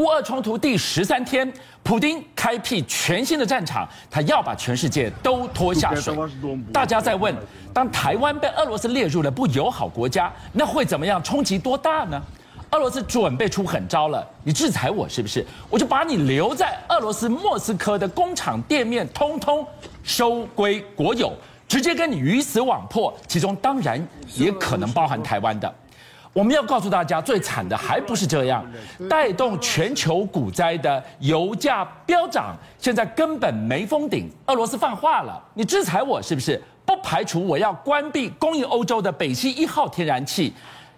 乌俄冲突第十三天，普丁开辟全新的战场，他要把全世界都拖下水。大家在问，当台湾被俄罗斯列入了不友好国家，那会怎么样？冲击多大呢？俄罗斯准备出狠招了，你制裁我是不是？我就把你留在俄罗斯莫斯科的工厂店面通通收归国有，直接跟你鱼死网破。其中当然也可能包含台湾的。我们要告诉大家，最惨的还不是这样，带动全球股灾的油价飙涨，现在根本没封顶。俄罗斯放话了，你制裁我是不是？不排除我要关闭供应欧洲的北溪一号天然气。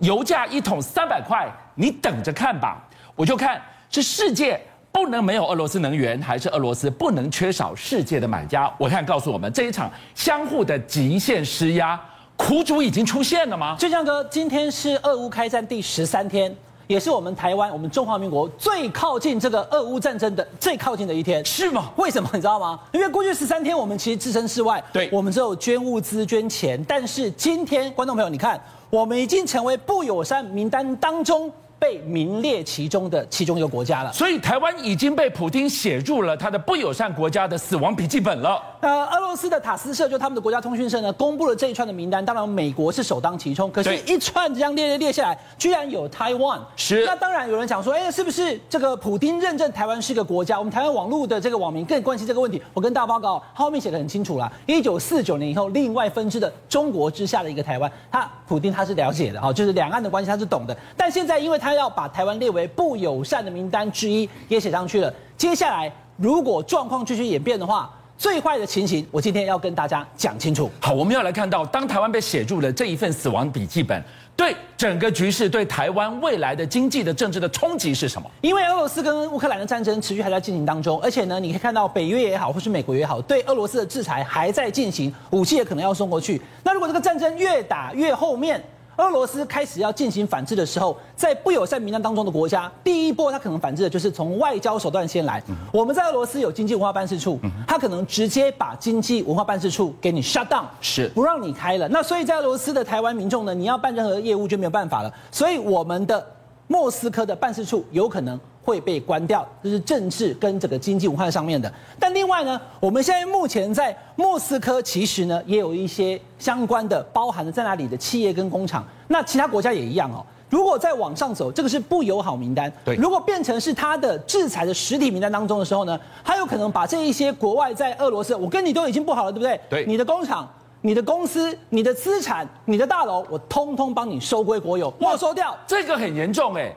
油价一桶三百块，你等着看吧！我就看是世界不能没有俄罗斯能源，还是俄罗斯不能缺少世界的买家？我看告诉我们，这一场相互的极限施压，苦主已经出现了吗？俊相哥，今天是俄乌开战第十三天，也是我们台湾、我们中华民国最靠近这个俄乌战争的最靠近的一天，是吗？为什么你知道吗？因为过去十三天我们其实置身事外，对，我们只有捐物资、捐钱，但是今天，观众朋友，你看。我们已经成为不友善名单当中，被名列其中的其中一个国家了，所以台湾已经被普丁写入了他的不友善国家的死亡笔记本了。呃，俄罗斯的塔斯社就他们的国家通讯社呢，公布了这一串的名单，当然美国是首当其冲，可是一串这样列列列下来，居然有台湾。是。那当然有人讲说，哎，是不是这个普丁认证台湾是个国家？我们台湾网络的这个网民更关心这个问题。我跟大家报告，他后面写的很清楚了，一九四九年以后，另外分支的中国之下的一个台湾，他普丁他是了解的哈，就是两岸的关系他是懂的，但现在因为他要把台湾列为不友善的名单之一，也写上去了。接下来，如果状况继续演变的话，最坏的情形，我今天要跟大家讲清楚。好，我们要来看到，当台湾被写入了这一份死亡笔记本，对整个局势、对台湾未来的经济的政治的冲击是什么？因为俄罗斯跟乌克兰的战争持续还在进行当中，而且呢，你可以看到北约也好，或是美国也好，对俄罗斯的制裁还在进行，武器也可能要送过去。那如果这个战争越打越后面，俄罗斯开始要进行反制的时候，在不友善名单当中的国家，第一波他可能反制的就是从外交手段先来。我们在俄罗斯有经济文化办事处，他可能直接把经济文化办事处给你 shut down，是不让你开了。那所以在俄罗斯的台湾民众呢，你要办任何业务就没有办法了。所以我们的莫斯科的办事处有可能会被关掉，这是政治跟这个经济文化上面的。但另外呢，我们现在目前在莫斯科，其实呢也有一些相关的，包含了在那里的企业跟工厂。那其他国家也一样哦。如果再往上走，这个是不友好名单。对，如果变成是他的制裁的实体名单当中的时候呢，他有可能把这一些国外在俄罗斯，我跟你都已经不好了，对不对？对，你的工厂、你的公司、你的资产、你的大楼，我通通帮你收归国有，没收掉。这个很严重哎，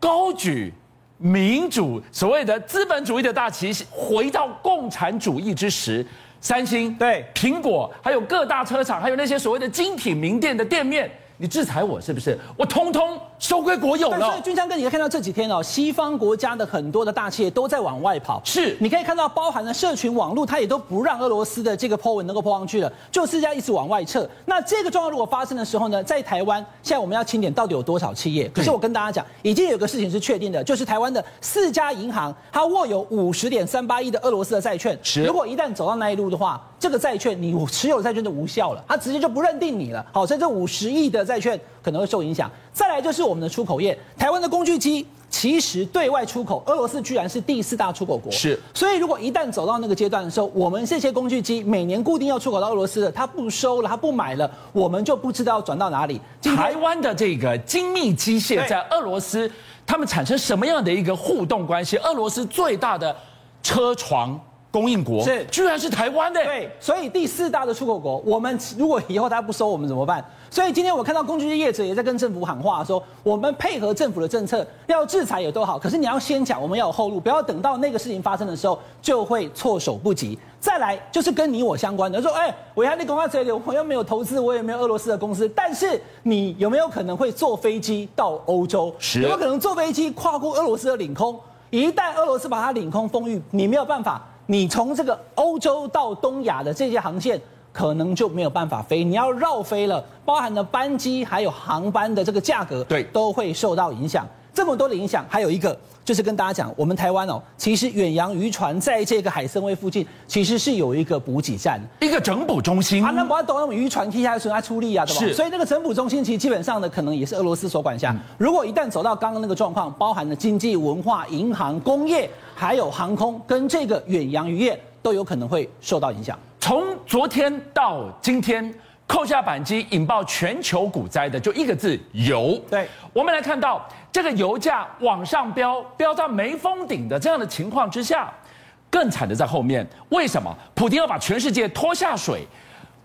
高举。民主所谓的资本主义的大旗回到共产主义之时，三星、对苹果，还有各大车厂，还有那些所谓的精品名店的店面。你制裁我是不是？我通通收归国有了。但是军昌哥，你可以看到这几天哦，西方国家的很多的大企业都在往外跑。是，你可以看到包含了社群网络，它也都不让俄罗斯的这个 po 文能够 po 上去了，就是这样一直往外撤。那这个状况如果发生的时候呢，在台湾现在我们要清点到底有多少企业？可是我跟大家讲，已经有个事情是确定的，就是台湾的四家银行，它握有五十点三八亿的俄罗斯的债券。是，如果一旦走到那一路的话，这个债券你持有债券就无效了，它直接就不认定你了。好，所以这五十亿的债券可能会受影响。再来就是我们的出口业，台湾的工具机其实对外出口，俄罗斯居然是第四大出口国。是，所以如果一旦走到那个阶段的时候，我们这些工具机每年固定要出口到俄罗斯的，它不收了，它不买了，我们就不知道要转到哪里。台湾的这个精密机械在俄罗斯，他们产生什么样的一个互动关系？俄罗斯最大的车床。供应国是，居然是台湾的。对，所以第四大的出口国，我们如果以后他不收我们怎么办？所以今天我看到工具业者也在跟政府喊话，说我们配合政府的政策，要制裁也都好，可是你要先讲，我们要有后路，不要等到那个事情发生的时候就会措手不及。再来就是跟你我相关的，说哎，我还得赶快这里，我又没有投资，我也没有俄罗斯的公司，但是你有没有可能会坐飞机到欧洲？是，有没有可能坐飞机跨过俄罗斯的领空？一旦俄罗斯把它领空封域，你没有办法。你从这个欧洲到东亚的这些航线，可能就没有办法飞，你要绕飞了，包含了班机还有航班的这个价格，对，都会受到影响。这么多的影响，还有一个就是跟大家讲，我们台湾哦，其实远洋渔船在这个海参崴附近，其实是有一个补给站，一个整补中心。啊，那不要懂那种渔船踢下来，存在出力啊，对吧？是。所以那个整补中心其实基本上呢，可能也是俄罗斯所管辖。嗯、如果一旦走到刚刚那个状况，包含了经济、文化、银行、工业，还有航空跟这个远洋渔业，都有可能会受到影响。从昨天到今天。扣下扳机，引爆全球股灾的就一个字：油。对，我们来看到这个油价往上飙，飙到没封顶的这样的情况之下，更惨的在后面。为什么？普京要把全世界拖下水？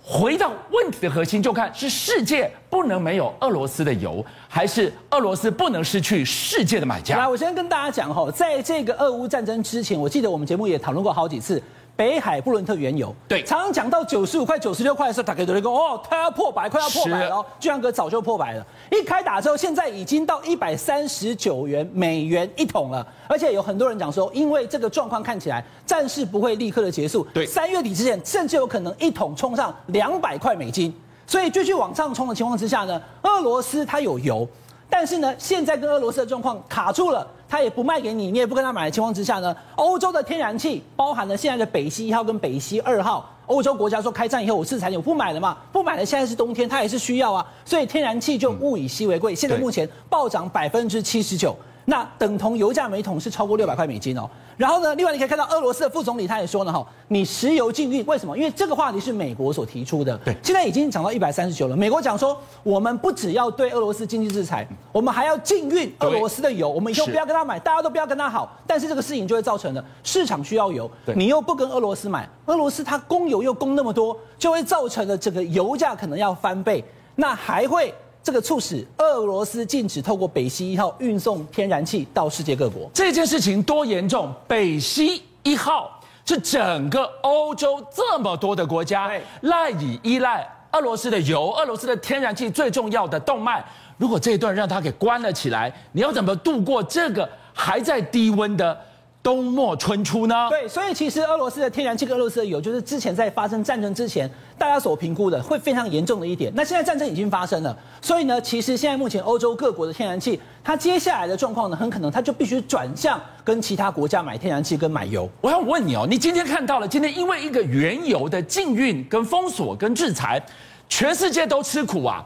回到问题的核心，就看是世界不能没有俄罗斯的油，还是俄罗斯不能失去世界的买家？来，我先跟大家讲哈，在这个俄乌战争之前，我记得我们节目也讨论过好几次。北海布伦特原油，对，常常讲到九十五块、九十六块的时候，大家都会说哦，它要破百，快要破百了。巨阳哥早就破百了，一开打之后，现在已经到一百三十九元美元一桶了。而且有很多人讲说，因为这个状况看起来战事不会立刻的结束，对，三月底之前，甚至有可能一桶冲上两百块美金。所以继续往上冲的情况之下呢，俄罗斯它有油。但是呢，现在跟俄罗斯的状况卡住了，他也不卖给你，你也不跟他买的情况之下呢，欧洲的天然气，包含了现在的北溪一号跟北溪二号，欧洲国家说开战以后我制裁你，我不买了嘛，不买了，现在是冬天，它也是需要啊，所以天然气就物以稀为贵，现在目前暴涨百分之七十九。那等同油价每桶是超过六百块美金哦。然后呢，另外你可以看到俄罗斯的副总理他也说呢，哈，你石油禁运为什么？因为这个话题是美国所提出的。对，现在已经涨到一百三十九了。美国讲说，我们不只要对俄罗斯经济制裁，我们还要禁运俄罗斯的油。我们以后不要跟他买，大家都不要跟他好。但是这个事情就会造成了市场需要油，你又不跟俄罗斯买，俄罗斯它供油又供那么多，就会造成了这个油价可能要翻倍。那还会。这个促使俄罗斯禁止透过北溪一号运送天然气到世界各国。这件事情多严重？北溪一号是整个欧洲这么多的国家赖以依赖俄罗斯的油、俄罗斯的天然气最重要的动脉。如果这一段让它给关了起来，你要怎么度过这个还在低温的？冬末春初呢？对，所以其实俄罗斯的天然气跟俄罗斯的油，就是之前在发生战争之前，大家所评估的会非常严重的一点。那现在战争已经发生了，所以呢，其实现在目前欧洲各国的天然气，它接下来的状况呢，很可能它就必须转向跟其他国家买天然气跟买油。我要问你哦，你今天看到了，今天因为一个原油的禁运、跟封锁、跟制裁，全世界都吃苦啊。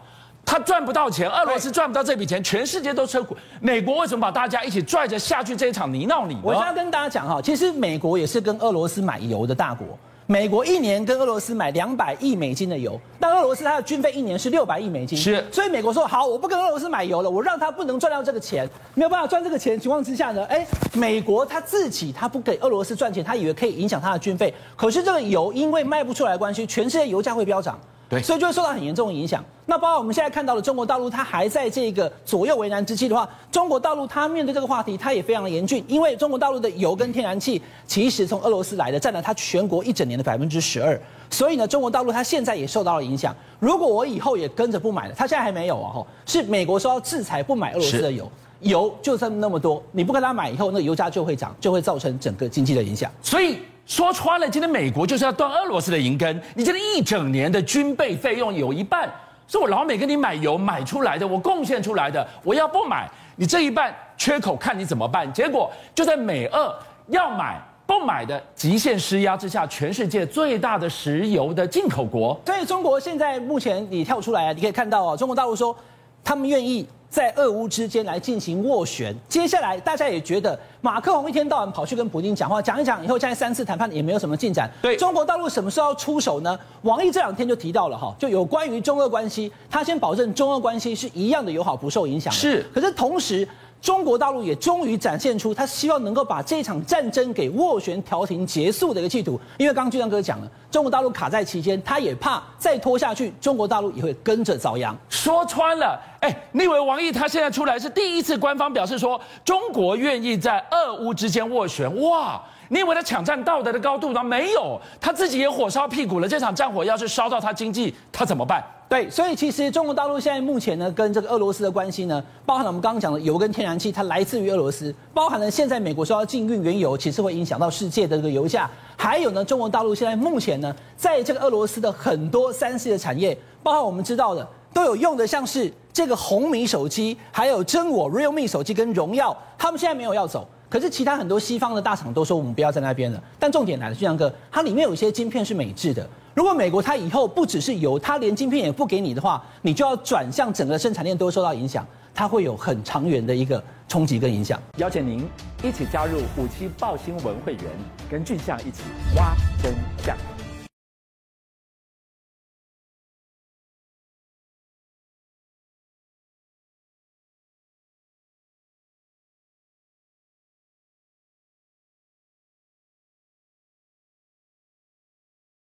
他赚不到钱，俄罗斯赚不到这笔钱，全世界都吃苦。美国为什么把大家一起拽着下去这一场泥淖里？我现在跟大家讲哈，其实美国也是跟俄罗斯买油的大国。美国一年跟俄罗斯买两百亿美金的油，但俄罗斯它的军费一年是六百亿美金。是，所以美国说好，我不跟俄罗斯买油了，我让他不能赚到这个钱，没有办法赚这个钱的情况之下呢，哎，美国他自己他不给俄罗斯赚钱，他以为可以影响他的军费，可是这个油因为卖不出来的关系，全世界油价会飙涨。对，所以就会受到很严重的影响。那包括我们现在看到的中国大陆，它还在这个左右为难之际的话，中国大陆它面对这个话题，它也非常的严峻，因为中国大陆的油跟天然气其实从俄罗斯来的，占了它全国一整年的百分之十二。所以呢，中国大陆它现在也受到了影响。如果我以后也跟着不买了，它现在还没有啊，吼，是美国说要制裁不买俄罗斯的油，油就这么那么多，你不跟他买以后，那个油价就会涨，就会造成整个经济的影响。所以。说穿了，今天美国就是要断俄罗斯的银根。你今天一整年的军备费用有一半是我老美跟你买油买出来的，我贡献出来的。我要不买，你这一半缺口看你怎么办？结果就在美俄要买不买的极限施压之下，全世界最大的石油的进口国。所以中国现在目前你跳出来啊，你可以看到啊，中国大陆说他们愿意。在俄乌之间来进行斡旋，接下来大家也觉得马克宏一天到晚跑去跟普京讲话，讲一讲以后，现在三次谈判也没有什么进展。对，中国大陆什么时候要出手呢？王毅这两天就提到了哈，就有关于中俄关系，他先保证中俄关系是一样的友好，不受影响。是，可是同时。中国大陆也终于展现出他希望能够把这场战争给斡旋调停结束的一个企图，因为刚刚俊相哥讲了，中国大陆卡在期间，他也怕再拖下去，中国大陆也会跟着遭殃。说穿了，哎，你以为王毅他现在出来是第一次官方表示说中国愿意在俄乌之间斡旋？哇！你以为他抢占道德的高度吗？没有，他自己也火烧屁股了。这场战火要是烧到他经济，他怎么办？对，所以其实中国大陆现在目前呢，跟这个俄罗斯的关系呢，包含了我们刚刚讲的油跟天然气，它来自于俄罗斯，包含了现在美国说要禁运原油，其实会影响到世界的这个油价。还有呢，中国大陆现在目前呢，在这个俄罗斯的很多三 C 的产业，包含我们知道的。都有用的，像是这个红米手机，还有真我 Realme 手机跟荣耀，他们现在没有要走。可是其他很多西方的大厂都说我们不要在那边了。但重点来了，俊祥哥，它里面有一些晶片是美制的。如果美国它以后不只是油，它连晶片也不给你的话，你就要转向整个生产链都会受到影响，它会有很长远的一个冲击跟影响。邀请您一起加入五七报新闻会员，跟俊相一起挖真相